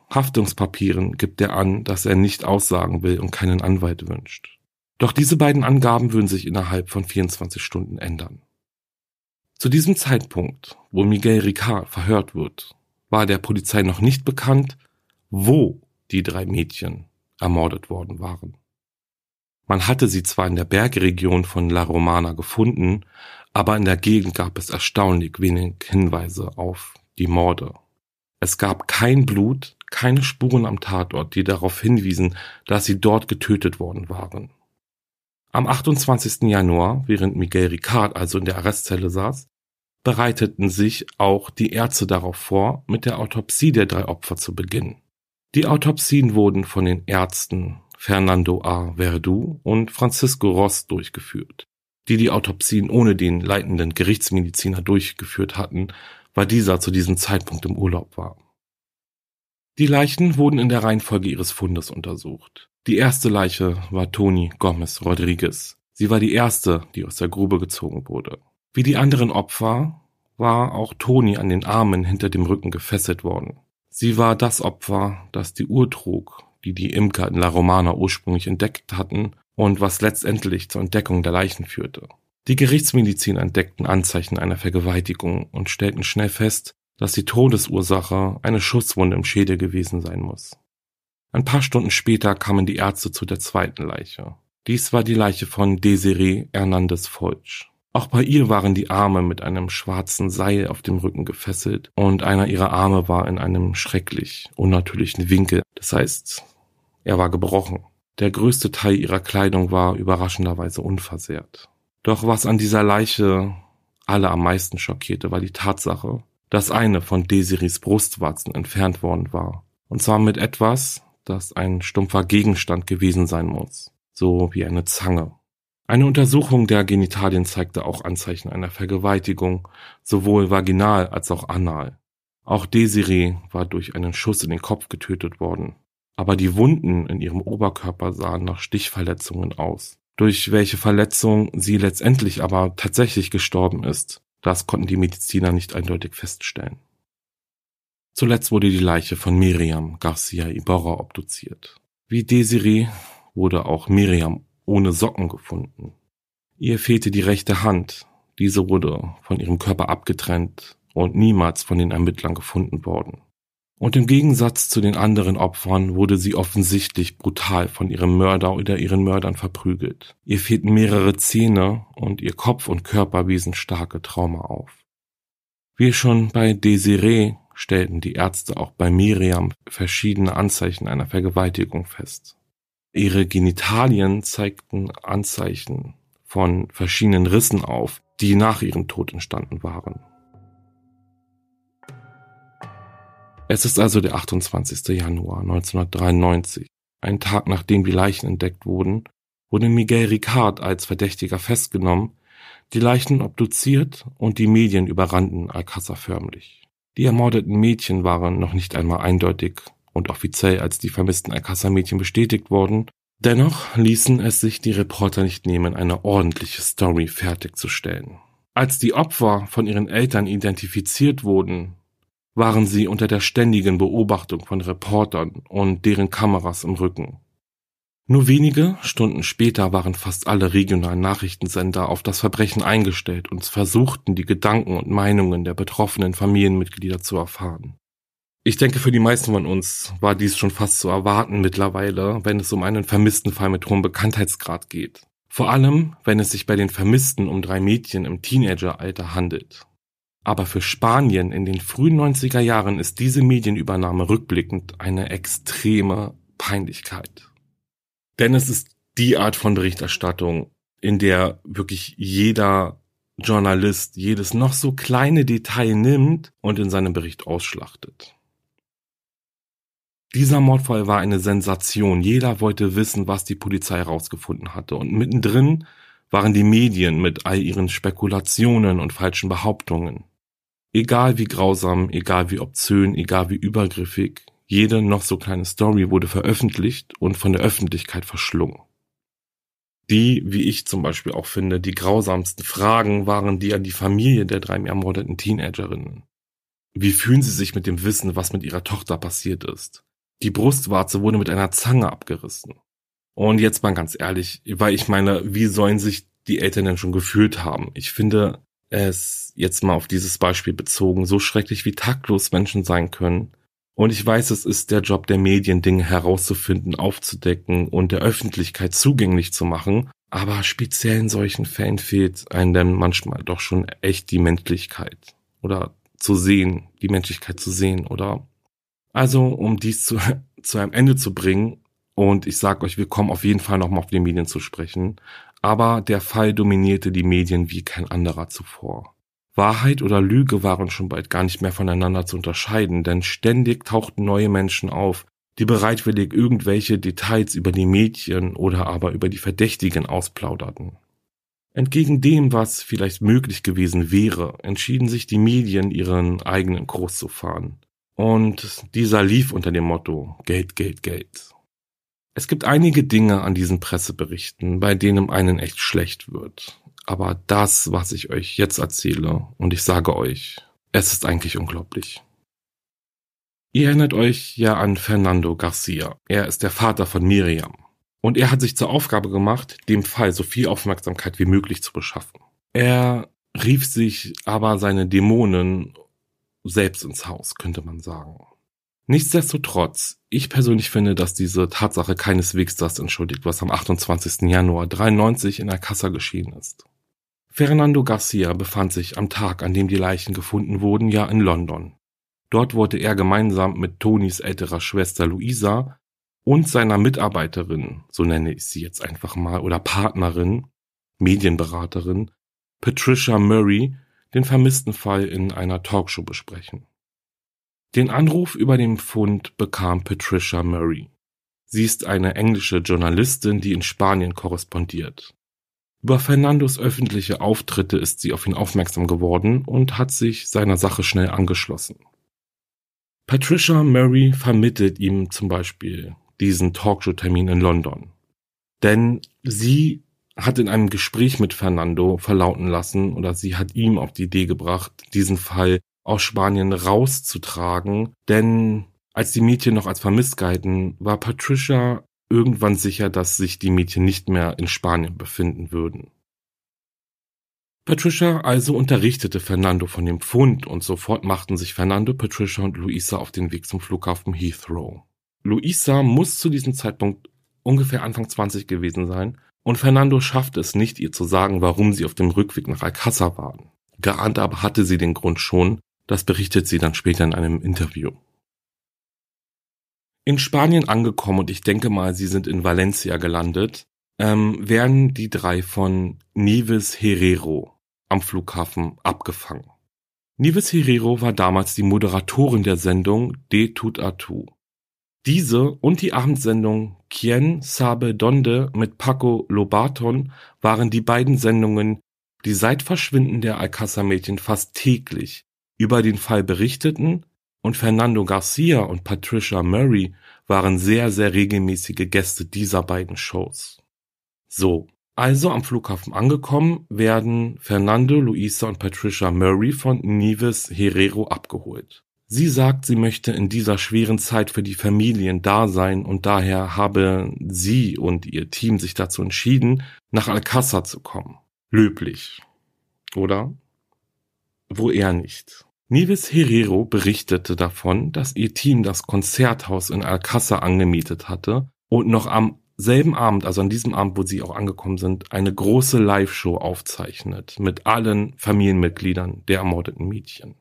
Verhaftungspapieren gibt er an, dass er nicht aussagen will und keinen Anwalt wünscht. Doch diese beiden Angaben würden sich innerhalb von 24 Stunden ändern. Zu diesem Zeitpunkt, wo Miguel Ricard verhört wird, war der Polizei noch nicht bekannt, wo die drei Mädchen ermordet worden waren. Man hatte sie zwar in der Bergregion von La Romana gefunden, aber in der Gegend gab es erstaunlich wenig Hinweise auf die Morde. Es gab kein Blut, keine Spuren am Tatort, die darauf hinwiesen, dass sie dort getötet worden waren. Am 28. Januar, während Miguel Ricard also in der Arrestzelle saß, bereiteten sich auch die Ärzte darauf vor, mit der Autopsie der drei Opfer zu beginnen. Die Autopsien wurden von den Ärzten Fernando A. Verdu und Francisco Ross durchgeführt. Die die Autopsien ohne den leitenden Gerichtsmediziner durchgeführt hatten, weil dieser zu diesem Zeitpunkt im Urlaub war. Die Leichen wurden in der Reihenfolge ihres Fundes untersucht. Die erste Leiche war Toni Gomez Rodriguez. Sie war die erste, die aus der Grube gezogen wurde. Wie die anderen Opfer war auch Toni an den Armen hinter dem Rücken gefesselt worden. Sie war das Opfer, das die Uhr trug, die die Imker in La Romana ursprünglich entdeckt hatten und was letztendlich zur Entdeckung der Leichen führte. Die Gerichtsmediziner entdeckten Anzeichen einer Vergewaltigung und stellten schnell fest, dass die Todesursache eine Schusswunde im Schädel gewesen sein muss. Ein paar Stunden später kamen die Ärzte zu der zweiten Leiche. Dies war die Leiche von Desiree Hernandez Folch. Auch bei ihr waren die Arme mit einem schwarzen Seil auf dem Rücken gefesselt und einer ihrer Arme war in einem schrecklich unnatürlichen Winkel. Das heißt, er war gebrochen. Der größte Teil ihrer Kleidung war überraschenderweise unversehrt. Doch was an dieser Leiche alle am meisten schockierte, war die Tatsache, dass eine von Desiris Brustwarzen entfernt worden war. Und zwar mit etwas, das ein stumpfer Gegenstand gewesen sein muss, so wie eine Zange. Eine Untersuchung der Genitalien zeigte auch Anzeichen einer Vergewaltigung, sowohl vaginal als auch anal. Auch Desiree war durch einen Schuss in den Kopf getötet worden. Aber die Wunden in ihrem Oberkörper sahen nach Stichverletzungen aus. Durch welche Verletzung sie letztendlich aber tatsächlich gestorben ist, das konnten die Mediziner nicht eindeutig feststellen. Zuletzt wurde die Leiche von Miriam Garcia Iborra obduziert. Wie Desiree wurde auch Miriam ohne Socken gefunden. Ihr fehlte die rechte Hand. Diese wurde von ihrem Körper abgetrennt und niemals von den Ermittlern gefunden worden. Und im Gegensatz zu den anderen Opfern wurde sie offensichtlich brutal von ihrem Mörder oder ihren Mördern verprügelt. Ihr fehlten mehrere Zähne und ihr Kopf und Körper wiesen starke Trauma auf. Wie schon bei Desiree stellten die Ärzte auch bei Miriam verschiedene Anzeichen einer Vergewaltigung fest. Ihre Genitalien zeigten Anzeichen von verschiedenen Rissen auf, die nach ihrem Tod entstanden waren. Es ist also der 28. Januar 1993. Ein Tag nachdem die Leichen entdeckt wurden, wurde Miguel Ricard als Verdächtiger festgenommen, die Leichen obduziert und die Medien überrannten Alcázar förmlich. Die ermordeten Mädchen waren noch nicht einmal eindeutig und offiziell als die vermissten Alcázar-Mädchen bestätigt worden, dennoch ließen es sich die Reporter nicht nehmen, eine ordentliche Story fertigzustellen. Als die Opfer von ihren Eltern identifiziert wurden, waren sie unter der ständigen Beobachtung von Reportern und deren Kameras im Rücken. Nur wenige Stunden später waren fast alle regionalen Nachrichtensender auf das Verbrechen eingestellt und versuchten, die Gedanken und Meinungen der betroffenen Familienmitglieder zu erfahren. Ich denke, für die meisten von uns war dies schon fast zu erwarten mittlerweile, wenn es um einen vermissten Fall mit hohem Bekanntheitsgrad geht. Vor allem, wenn es sich bei den Vermissten um drei Mädchen im Teenageralter handelt. Aber für Spanien in den frühen 90er Jahren ist diese Medienübernahme rückblickend eine extreme Peinlichkeit. Denn es ist die Art von Berichterstattung, in der wirklich jeder Journalist jedes noch so kleine Detail nimmt und in seinem Bericht ausschlachtet. Dieser Mordfall war eine Sensation. Jeder wollte wissen, was die Polizei herausgefunden hatte. Und mittendrin waren die Medien mit all ihren Spekulationen und falschen Behauptungen. Egal wie grausam, egal wie obszön, egal wie übergriffig, jede noch so kleine Story wurde veröffentlicht und von der Öffentlichkeit verschlungen. Die, wie ich zum Beispiel auch finde, die grausamsten Fragen waren die an die Familie der drei ermordeten Teenagerinnen. Wie fühlen sie sich mit dem Wissen, was mit ihrer Tochter passiert ist? Die Brustwarze wurde mit einer Zange abgerissen. Und jetzt mal ganz ehrlich, weil ich meine, wie sollen sich die Eltern denn schon gefühlt haben? Ich finde, es jetzt mal auf dieses Beispiel bezogen, so schrecklich wie taktlos Menschen sein können. Und ich weiß, es ist der Job der Medien, Dinge herauszufinden, aufzudecken und der Öffentlichkeit zugänglich zu machen. Aber speziell in solchen Fällen fehlt einem dann manchmal doch schon echt die Menschlichkeit. Oder zu sehen, die Menschlichkeit zu sehen, oder? Also, um dies zu, *laughs* zu einem Ende zu bringen, und ich sage euch, wir kommen auf jeden Fall nochmal auf die Medien zu sprechen, aber der Fall dominierte die Medien wie kein anderer zuvor. Wahrheit oder Lüge waren schon bald gar nicht mehr voneinander zu unterscheiden, denn ständig tauchten neue Menschen auf, die bereitwillig irgendwelche Details über die Mädchen oder aber über die Verdächtigen ausplauderten. Entgegen dem, was vielleicht möglich gewesen wäre, entschieden sich die Medien, ihren eigenen Kurs zu fahren. Und dieser lief unter dem Motto Geld, Geld, Geld. Es gibt einige Dinge an diesen Presseberichten, bei denen einen echt schlecht wird. Aber das, was ich euch jetzt erzähle, und ich sage euch, es ist eigentlich unglaublich. Ihr erinnert euch ja an Fernando Garcia. Er ist der Vater von Miriam. Und er hat sich zur Aufgabe gemacht, dem Fall so viel Aufmerksamkeit wie möglich zu beschaffen. Er rief sich aber seine Dämonen selbst ins Haus, könnte man sagen. Nichtsdestotrotz, ich persönlich finde, dass diese Tatsache keineswegs das entschuldigt, was am 28. Januar 93 in Alcázar geschehen ist. Fernando Garcia befand sich am Tag, an dem die Leichen gefunden wurden, ja in London. Dort wollte er gemeinsam mit Tonys älterer Schwester Luisa und seiner Mitarbeiterin, so nenne ich sie jetzt einfach mal, oder Partnerin, Medienberaterin, Patricia Murray, den vermissten Fall in einer Talkshow besprechen. Den Anruf über den Fund bekam Patricia Murray. Sie ist eine englische Journalistin, die in Spanien korrespondiert. Über Fernandos öffentliche Auftritte ist sie auf ihn aufmerksam geworden und hat sich seiner Sache schnell angeschlossen. Patricia Murray vermittelt ihm zum Beispiel diesen Talkshow-Termin in London. Denn sie hat in einem Gespräch mit Fernando verlauten lassen oder sie hat ihm auf die Idee gebracht, diesen Fall aus Spanien rauszutragen, denn als die Mädchen noch als vermisst galten, war Patricia irgendwann sicher, dass sich die Mädchen nicht mehr in Spanien befinden würden. Patricia also unterrichtete Fernando von dem Fund und sofort machten sich Fernando, Patricia und Luisa auf den Weg zum Flughafen Heathrow. Luisa muss zu diesem Zeitpunkt ungefähr Anfang 20 gewesen sein und Fernando schaffte es nicht, ihr zu sagen, warum sie auf dem Rückweg nach Alcázar waren. Geahnt aber hatte sie den Grund schon, das berichtet sie dann später in einem Interview. In Spanien angekommen und ich denke mal, sie sind in Valencia gelandet, ähm, werden die drei von Nieves Herrero am Flughafen abgefangen. Nieves Herrero war damals die Moderatorin der Sendung De Tut a Tu. Diese und die Abendsendung Quien sabe donde mit Paco Lobaton waren die beiden Sendungen, die seit Verschwinden der Alcázar-Mädchen fast täglich über den Fall berichteten und Fernando Garcia und Patricia Murray waren sehr, sehr regelmäßige Gäste dieser beiden Shows. So, also am Flughafen angekommen, werden Fernando, Luisa und Patricia Murray von Nieves Herrero abgeholt. Sie sagt, sie möchte in dieser schweren Zeit für die Familien da sein und daher habe sie und ihr Team sich dazu entschieden, nach Alcázar zu kommen. Löblich. Oder? Wo er nicht. Nieves Herrero berichtete davon, dass ihr Team das Konzerthaus in Alcázar angemietet hatte und noch am selben Abend, also an diesem Abend, wo sie auch angekommen sind, eine große Live-Show aufzeichnet mit allen Familienmitgliedern der ermordeten Mädchen.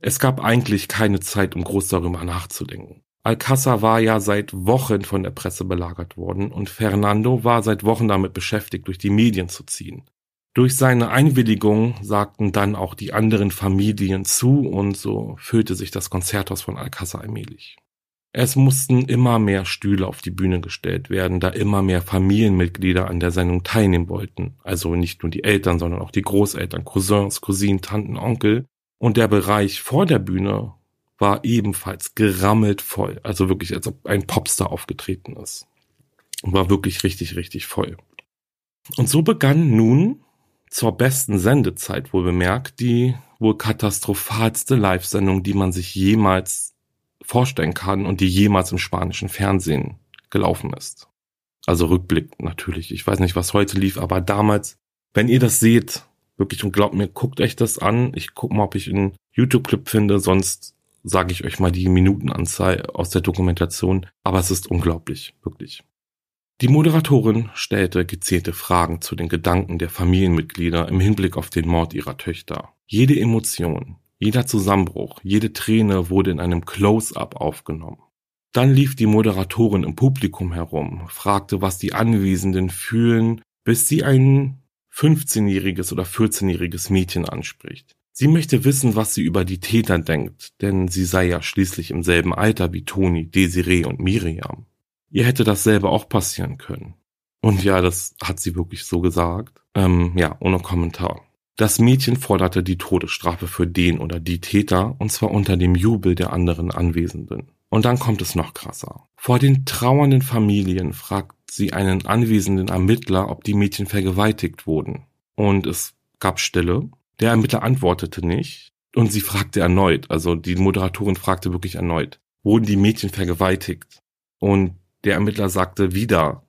Es gab eigentlich keine Zeit, um groß darüber nachzudenken. Alcázar war ja seit Wochen von der Presse belagert worden und Fernando war seit Wochen damit beschäftigt, durch die Medien zu ziehen. Durch seine Einwilligung sagten dann auch die anderen Familien zu und so füllte sich das Konzerthaus von Alcázar allmählich. Es mussten immer mehr Stühle auf die Bühne gestellt werden, da immer mehr Familienmitglieder an der Sendung teilnehmen wollten. Also nicht nur die Eltern, sondern auch die Großeltern, Cousins, Cousinen, Tanten, Onkel. Und der Bereich vor der Bühne war ebenfalls gerammelt voll. Also wirklich, als ob ein Popstar aufgetreten ist. War wirklich richtig, richtig voll. Und so begann nun zur besten Sendezeit wohl bemerkt die wohl katastrophalste Live-Sendung, die man sich jemals vorstellen kann und die jemals im spanischen Fernsehen gelaufen ist. Also Rückblick natürlich. Ich weiß nicht, was heute lief, aber damals, wenn ihr das seht, wirklich und glaubt mir, guckt euch das an. Ich guck mal, ob ich einen YouTube-Clip finde, sonst sage ich euch mal die Minutenanzahl aus der Dokumentation. Aber es ist unglaublich, wirklich. Die Moderatorin stellte gezielte Fragen zu den Gedanken der Familienmitglieder im Hinblick auf den Mord ihrer Töchter. Jede Emotion, jeder Zusammenbruch, jede Träne wurde in einem Close-up aufgenommen. Dann lief die Moderatorin im Publikum herum, fragte, was die Anwesenden fühlen, bis sie ein 15-jähriges oder 14-jähriges Mädchen anspricht. Sie möchte wissen, was sie über die Täter denkt, denn sie sei ja schließlich im selben Alter wie Toni, Desiree und Miriam. Ihr hätte dasselbe auch passieren können. Und ja, das hat sie wirklich so gesagt. Ähm, ja, ohne Kommentar. Das Mädchen forderte die Todesstrafe für den oder die Täter, und zwar unter dem Jubel der anderen Anwesenden. Und dann kommt es noch krasser. Vor den trauernden Familien fragt sie einen anwesenden Ermittler, ob die Mädchen vergewaltigt wurden. Und es gab Stille. Der Ermittler antwortete nicht. Und sie fragte erneut, also die Moderatorin fragte wirklich erneut, wurden die Mädchen vergewaltigt? Und der Ermittler sagte wieder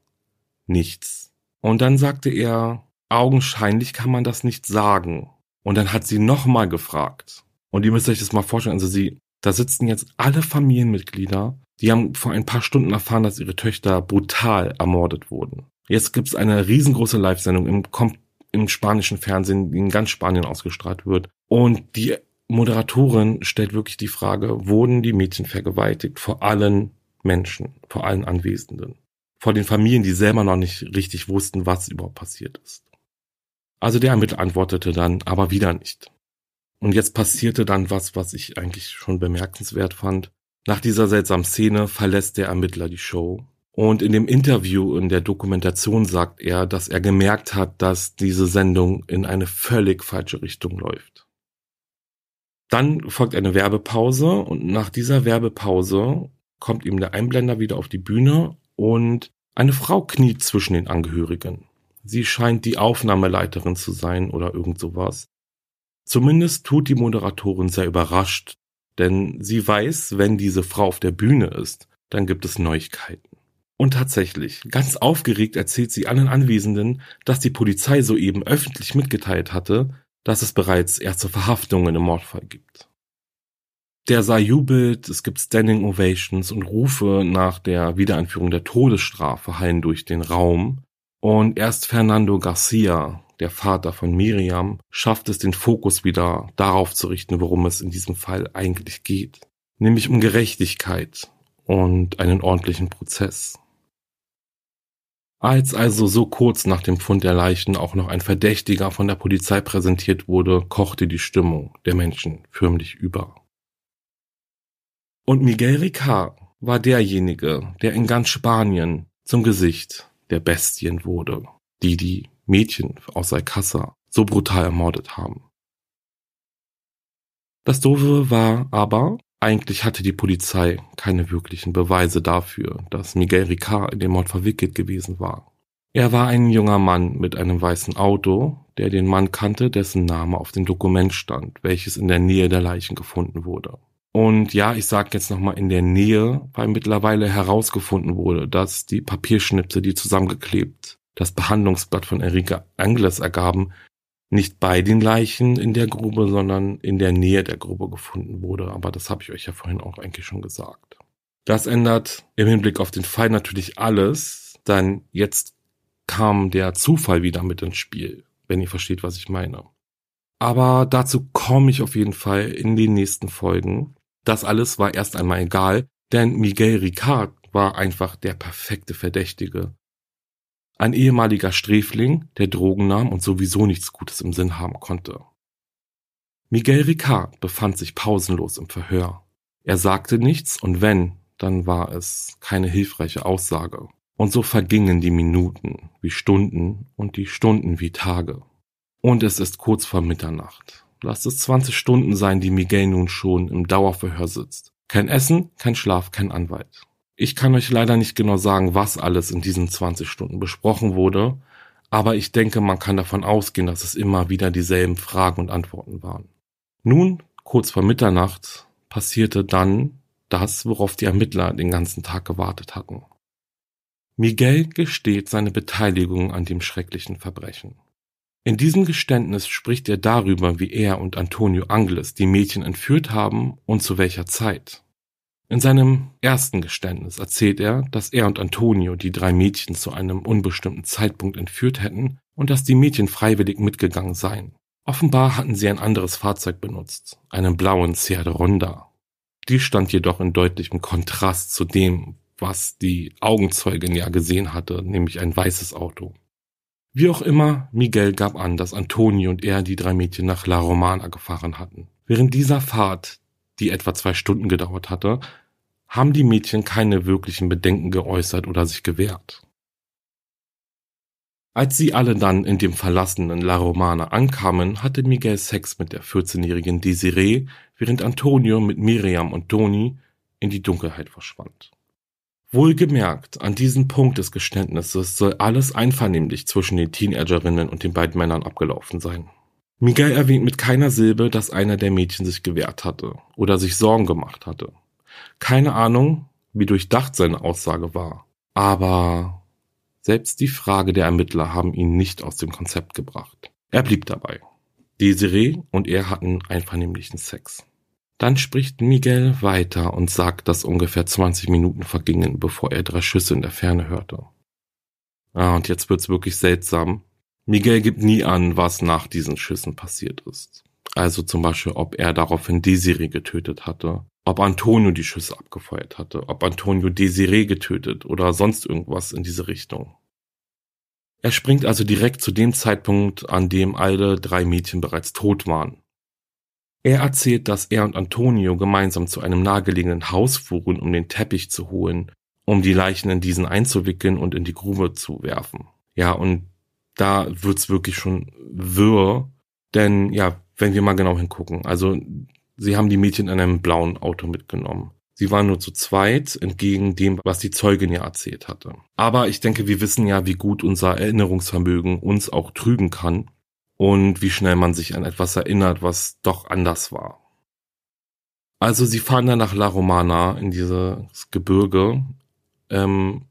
nichts. Und dann sagte er, augenscheinlich kann man das nicht sagen. Und dann hat sie nochmal gefragt. Und ihr müsst euch das mal vorstellen, also sie, da sitzen jetzt alle Familienmitglieder, die haben vor ein paar Stunden erfahren, dass ihre Töchter brutal ermordet wurden. Jetzt gibt es eine riesengroße Live-Sendung im, im spanischen Fernsehen, die in ganz Spanien ausgestrahlt wird. Und die Moderatorin stellt wirklich die Frage, wurden die Mädchen vergewaltigt vor allen Menschen, vor allen Anwesenden? Vor den Familien, die selber noch nicht richtig wussten, was überhaupt passiert ist. Also der Ermittler antwortete dann, aber wieder nicht. Und jetzt passierte dann was, was ich eigentlich schon bemerkenswert fand. Nach dieser seltsamen Szene verlässt der Ermittler die Show. Und in dem Interview in der Dokumentation sagt er, dass er gemerkt hat, dass diese Sendung in eine völlig falsche Richtung läuft. Dann folgt eine Werbepause und nach dieser Werbepause kommt ihm der Einblender wieder auf die Bühne und eine Frau kniet zwischen den Angehörigen. Sie scheint die Aufnahmeleiterin zu sein oder irgend sowas. Zumindest tut die Moderatorin sehr überrascht, denn sie weiß, wenn diese Frau auf der Bühne ist, dann gibt es Neuigkeiten. Und tatsächlich, ganz aufgeregt erzählt sie allen Anwesenden, dass die Polizei soeben öffentlich mitgeteilt hatte, dass es bereits erste Verhaftungen im Mordfall gibt. Der Saal jubelt, es gibt Standing Ovations und Rufe nach der Wiedereinführung der Todesstrafe hallen durch den Raum. Und erst Fernando Garcia, der Vater von Miriam, schafft es, den Fokus wieder darauf zu richten, worum es in diesem Fall eigentlich geht. Nämlich um Gerechtigkeit und einen ordentlichen Prozess. Als also so kurz nach dem Fund der Leichen auch noch ein Verdächtiger von der Polizei präsentiert wurde, kochte die Stimmung der Menschen förmlich über. Und Miguel Ricard war derjenige, der in ganz Spanien zum Gesicht der Bestien wurde, die die Mädchen aus Alcázar so brutal ermordet haben. Das Doofe war aber, eigentlich hatte die Polizei keine wirklichen Beweise dafür, dass Miguel Ricard in den Mord verwickelt gewesen war. Er war ein junger Mann mit einem weißen Auto, der den Mann kannte, dessen Name auf dem Dokument stand, welches in der Nähe der Leichen gefunden wurde. Und ja, ich sage jetzt nochmal in der Nähe, weil mittlerweile herausgefunden wurde, dass die Papierschnipse, die zusammengeklebt das Behandlungsblatt von Enrique Angles ergaben, nicht bei den Leichen in der Grube, sondern in der Nähe der Grube gefunden wurde. Aber das habe ich euch ja vorhin auch eigentlich schon gesagt. Das ändert im Hinblick auf den Fall natürlich alles, denn jetzt kam der Zufall wieder mit ins Spiel, wenn ihr versteht, was ich meine. Aber dazu komme ich auf jeden Fall in den nächsten Folgen. Das alles war erst einmal egal, denn Miguel Ricard war einfach der perfekte Verdächtige. Ein ehemaliger Sträfling, der Drogen nahm und sowieso nichts Gutes im Sinn haben konnte. Miguel Ricard befand sich pausenlos im Verhör. Er sagte nichts und wenn, dann war es keine hilfreiche Aussage. Und so vergingen die Minuten wie Stunden und die Stunden wie Tage. Und es ist kurz vor Mitternacht. Lasst es 20 Stunden sein, die Miguel nun schon im Dauerverhör sitzt. Kein Essen, kein Schlaf, kein Anwalt. Ich kann euch leider nicht genau sagen, was alles in diesen 20 Stunden besprochen wurde, aber ich denke, man kann davon ausgehen, dass es immer wieder dieselben Fragen und Antworten waren. Nun, kurz vor Mitternacht, passierte dann das, worauf die Ermittler den ganzen Tag gewartet hatten. Miguel gesteht seine Beteiligung an dem schrecklichen Verbrechen. In diesem Geständnis spricht er darüber, wie er und Antonio Angles die Mädchen entführt haben und zu welcher Zeit. In seinem ersten Geständnis erzählt er, dass er und Antonio die drei Mädchen zu einem unbestimmten Zeitpunkt entführt hätten und dass die Mädchen freiwillig mitgegangen seien. Offenbar hatten sie ein anderes Fahrzeug benutzt, einen blauen Seat Ronda. Dies stand jedoch in deutlichem Kontrast zu dem, was die Augenzeugin ja gesehen hatte, nämlich ein weißes Auto. Wie auch immer, Miguel gab an, dass Antonio und er die drei Mädchen nach La Romana gefahren hatten. Während dieser Fahrt, die etwa zwei Stunden gedauert hatte, haben die Mädchen keine wirklichen Bedenken geäußert oder sich gewehrt. Als sie alle dann in dem verlassenen La Romana ankamen, hatte Miguel Sex mit der 14-jährigen Desiree, während Antonio mit Miriam und Doni in die Dunkelheit verschwand. Wohlgemerkt, an diesem Punkt des Geständnisses soll alles einvernehmlich zwischen den Teenagerinnen und den beiden Männern abgelaufen sein. Miguel erwähnt mit keiner Silbe, dass einer der Mädchen sich gewehrt hatte oder sich Sorgen gemacht hatte. Keine Ahnung, wie durchdacht seine Aussage war. Aber selbst die Frage der Ermittler haben ihn nicht aus dem Konzept gebracht. Er blieb dabei. Desiree und er hatten einvernehmlichen Sex. Dann spricht Miguel weiter und sagt, dass ungefähr 20 Minuten vergingen, bevor er drei Schüsse in der Ferne hörte. Ah, und jetzt wird's wirklich seltsam. Miguel gibt nie an, was nach diesen Schüssen passiert ist. Also zum Beispiel, ob er daraufhin Desiree getötet hatte, ob Antonio die Schüsse abgefeuert hatte, ob Antonio Desiree getötet oder sonst irgendwas in diese Richtung. Er springt also direkt zu dem Zeitpunkt, an dem alle drei Mädchen bereits tot waren. Er erzählt, dass er und Antonio gemeinsam zu einem nahegelegenen Haus fuhren, um den Teppich zu holen, um die Leichen in diesen einzuwickeln und in die Grube zu werfen. Ja, und da wird's wirklich schon wirr, denn ja, wenn wir mal genau hingucken, also sie haben die Mädchen in einem blauen Auto mitgenommen. Sie waren nur zu zweit, entgegen dem, was die Zeugin ja erzählt hatte. Aber ich denke, wir wissen ja, wie gut unser Erinnerungsvermögen uns auch trügen kann und wie schnell man sich an etwas erinnert, was doch anders war. Also sie fahren dann nach La Romana in dieses Gebirge. Ähm,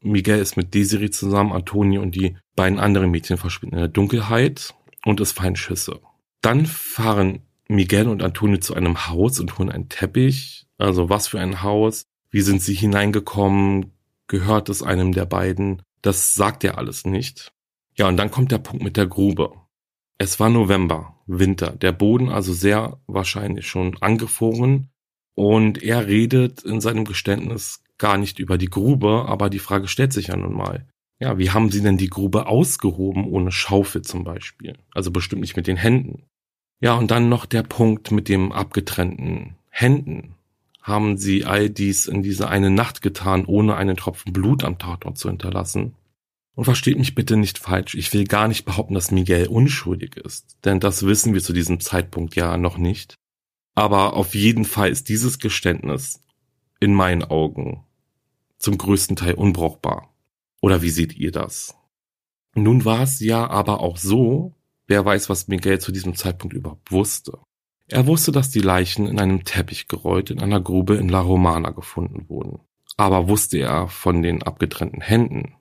Miguel ist mit Desiree zusammen, Antonio und die beiden anderen Mädchen verschwinden in der Dunkelheit und es fallen Schüsse. Dann fahren Miguel und Antonio zu einem Haus und holen einen Teppich. Also was für ein Haus? Wie sind sie hineingekommen? Gehört es einem der beiden? Das sagt er alles nicht. Ja, und dann kommt der Punkt mit der Grube. Es war November, Winter, der Boden also sehr wahrscheinlich schon angefroren und er redet in seinem Geständnis gar nicht über die Grube, aber die Frage stellt sich ja nun mal. Ja, wie haben sie denn die Grube ausgehoben ohne Schaufel zum Beispiel? Also bestimmt nicht mit den Händen. Ja, und dann noch der Punkt mit dem abgetrennten Händen. Haben sie all dies in dieser eine Nacht getan, ohne einen Tropfen Blut am Tatort zu hinterlassen? Und versteht mich bitte nicht falsch, ich will gar nicht behaupten, dass Miguel unschuldig ist, denn das wissen wir zu diesem Zeitpunkt ja noch nicht. Aber auf jeden Fall ist dieses Geständnis in meinen Augen zum größten Teil unbrauchbar. Oder wie seht ihr das? Nun war es ja aber auch so, wer weiß, was Miguel zu diesem Zeitpunkt überhaupt wusste. Er wusste, dass die Leichen in einem Teppich gerollt in einer Grube in La Romana gefunden wurden. Aber wusste er von den abgetrennten Händen,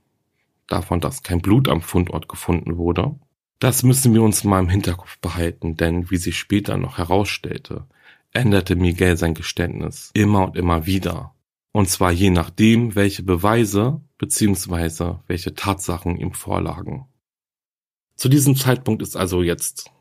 davon, dass kein Blut am Fundort gefunden wurde? Das müssen wir uns mal im Hinterkopf behalten, denn wie sich später noch herausstellte, änderte Miguel sein Geständnis immer und immer wieder. Und zwar je nachdem, welche Beweise bzw. welche Tatsachen ihm vorlagen. Zu diesem Zeitpunkt ist also jetzt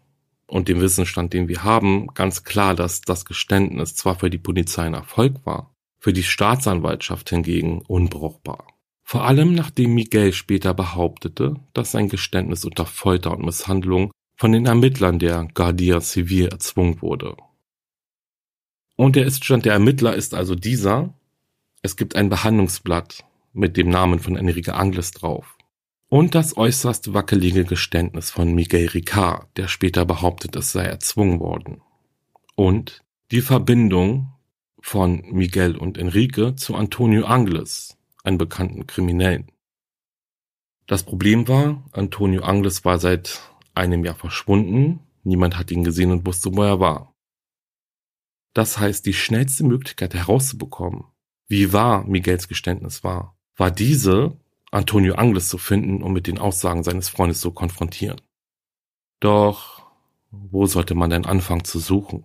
und dem Wissensstand, den wir haben, ganz klar, dass das Geständnis zwar für die Polizei ein Erfolg war, für die Staatsanwaltschaft hingegen unbrauchbar. Vor allem nachdem Miguel später behauptete, dass sein Geständnis unter Folter und Misshandlung von den Ermittlern der Guardia Civil erzwungen wurde. Und der Iststand der Ermittler ist also dieser. Es gibt ein Behandlungsblatt mit dem Namen von Enrique Angles drauf. Und das äußerst wackelige Geständnis von Miguel Ricard, der später behauptet, es sei erzwungen worden. Und die Verbindung von Miguel und Enrique zu Antonio Angles, einen bekannten Kriminellen. Das Problem war, Antonio Angles war seit einem Jahr verschwunden, niemand hat ihn gesehen und wusste, wo er war. Das heißt, die schnellste Möglichkeit herauszubekommen, wie wahr Miguels Geständnis war, war diese, Antonio Angles zu finden und mit den Aussagen seines Freundes zu konfrontieren. Doch wo sollte man denn anfangen zu suchen?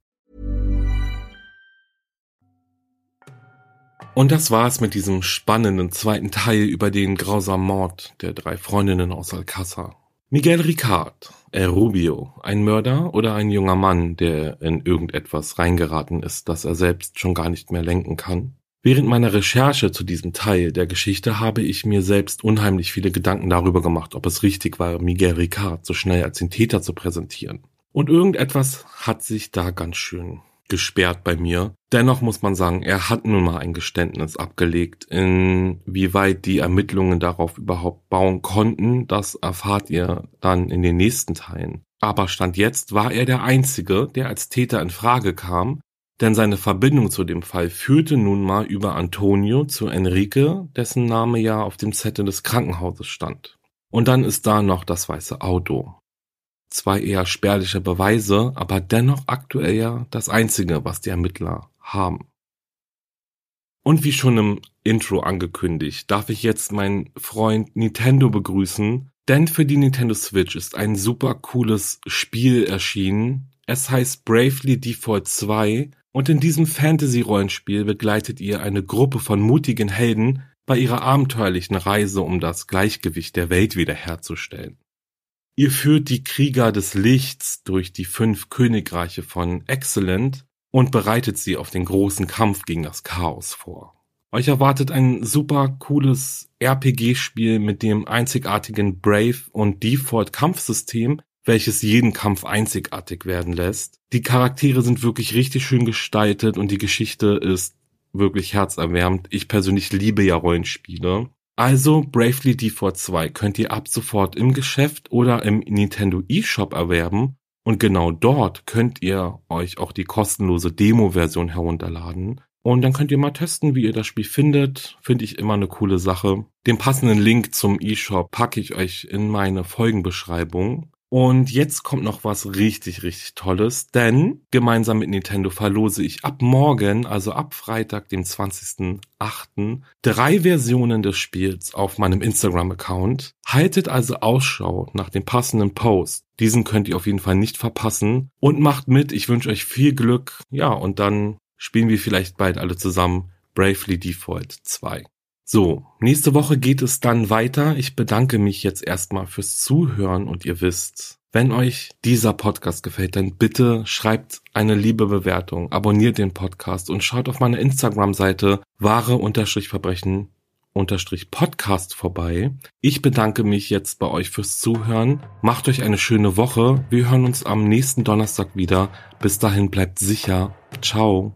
Und das war's mit diesem spannenden zweiten Teil über den grausamen Mord der drei Freundinnen aus Alcázar. Miguel Ricard, El Rubio, ein Mörder oder ein junger Mann, der in irgendetwas reingeraten ist, das er selbst schon gar nicht mehr lenken kann? Während meiner Recherche zu diesem Teil der Geschichte habe ich mir selbst unheimlich viele Gedanken darüber gemacht, ob es richtig war, Miguel Ricard so schnell als den Täter zu präsentieren. Und irgendetwas hat sich da ganz schön gesperrt bei mir. Dennoch muss man sagen, er hat nun mal ein Geständnis abgelegt. Inwieweit die Ermittlungen darauf überhaupt bauen konnten, das erfahrt ihr dann in den nächsten Teilen. Aber Stand jetzt war er der Einzige, der als Täter in Frage kam, denn seine Verbindung zu dem Fall führte nun mal über Antonio zu Enrique, dessen Name ja auf dem Zettel des Krankenhauses stand. Und dann ist da noch das weiße Auto. Zwei eher spärliche Beweise, aber dennoch aktuell ja das einzige, was die Ermittler haben. Und wie schon im Intro angekündigt, darf ich jetzt meinen Freund Nintendo begrüßen, denn für die Nintendo Switch ist ein super cooles Spiel erschienen. Es heißt Bravely Default 2 und in diesem Fantasy-Rollenspiel begleitet ihr eine Gruppe von mutigen Helden bei ihrer abenteuerlichen Reise, um das Gleichgewicht der Welt wiederherzustellen. Ihr führt die Krieger des Lichts durch die fünf Königreiche von Excellent und bereitet sie auf den großen Kampf gegen das Chaos vor. Euch erwartet ein super cooles RPG-Spiel mit dem einzigartigen Brave und Default Kampfsystem, welches jeden Kampf einzigartig werden lässt. Die Charaktere sind wirklich richtig schön gestaltet und die Geschichte ist wirklich herzerwärmend. Ich persönlich liebe ja Rollenspiele. Also Bravely Default 2 könnt ihr ab sofort im Geschäft oder im Nintendo eShop erwerben und genau dort könnt ihr euch auch die kostenlose Demo-Version herunterladen. Und dann könnt ihr mal testen, wie ihr das Spiel findet. Finde ich immer eine coole Sache. Den passenden Link zum eShop packe ich euch in meine Folgenbeschreibung. Und jetzt kommt noch was richtig, richtig Tolles, denn gemeinsam mit Nintendo verlose ich ab morgen, also ab Freitag, dem 20.08., drei Versionen des Spiels auf meinem Instagram-Account. Haltet also Ausschau nach dem passenden Post. Diesen könnt ihr auf jeden Fall nicht verpassen. Und macht mit, ich wünsche euch viel Glück. Ja, und dann spielen wir vielleicht bald alle zusammen Bravely Default 2. So, nächste Woche geht es dann weiter. Ich bedanke mich jetzt erstmal fürs Zuhören und ihr wisst, wenn euch dieser Podcast gefällt, dann bitte schreibt eine liebe Bewertung, abonniert den Podcast und schaut auf meiner Instagram-Seite wahre-verbrechen Podcast vorbei. Ich bedanke mich jetzt bei euch fürs Zuhören. Macht euch eine schöne Woche. Wir hören uns am nächsten Donnerstag wieder. Bis dahin bleibt sicher. Ciao.